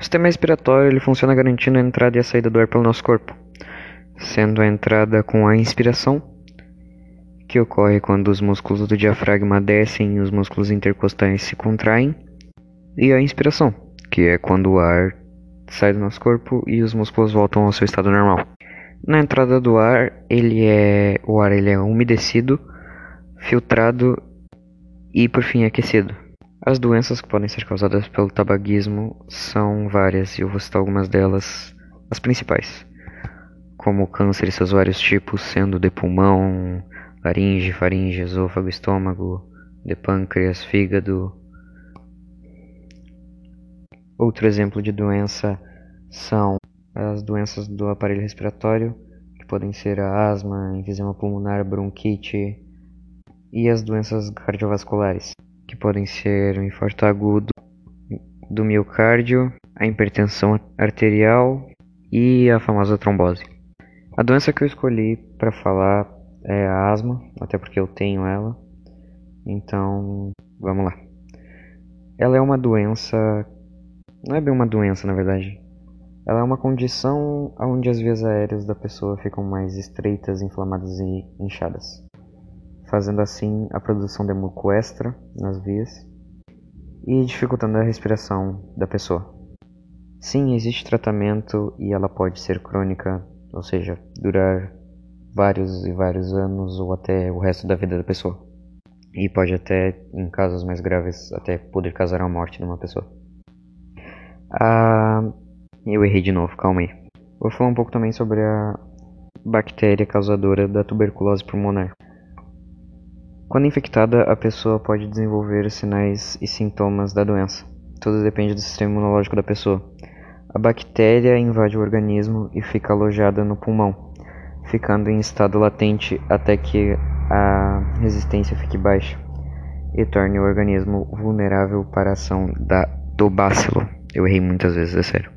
O sistema respiratório ele funciona garantindo a entrada e a saída do ar pelo nosso corpo, sendo a entrada com a inspiração, que ocorre quando os músculos do diafragma descem e os músculos intercostais se contraem, e a inspiração, que é quando o ar sai do nosso corpo e os músculos voltam ao seu estado normal. Na entrada do ar, ele é o ar ele é umedecido, filtrado e por fim aquecido. As doenças que podem ser causadas pelo tabagismo são várias e eu vou citar algumas delas, as principais, como câncer e seus vários tipos, sendo de pulmão, laringe, faringe, esôfago, estômago, de pâncreas, fígado. Outro exemplo de doença são as doenças do aparelho respiratório, que podem ser a asma, enfisema pulmonar, bronquite e as doenças cardiovasculares podem ser o infarto agudo do miocárdio, a hipertensão arterial e a famosa trombose. A doença que eu escolhi para falar é a asma, até porque eu tenho ela. Então, vamos lá. Ela é uma doença, não é bem uma doença, na verdade. Ela é uma condição onde as vias aéreas da pessoa ficam mais estreitas, inflamadas e inchadas fazendo assim a produção de muco extra nas vias e dificultando a respiração da pessoa. Sim, existe tratamento e ela pode ser crônica, ou seja, durar vários e vários anos ou até o resto da vida da pessoa. E pode até, em casos mais graves, até poder causar a morte de uma pessoa. Ah, eu errei de novo, calma aí. Vou falar um pouco também sobre a bactéria causadora da tuberculose pulmonar. Quando infectada, a pessoa pode desenvolver sinais e sintomas da doença. Tudo depende do sistema imunológico da pessoa. A bactéria invade o organismo e fica alojada no pulmão, ficando em estado latente até que a resistência fique baixa e torne o organismo vulnerável para a ação da, do bácilo. Eu errei muitas vezes, é sério.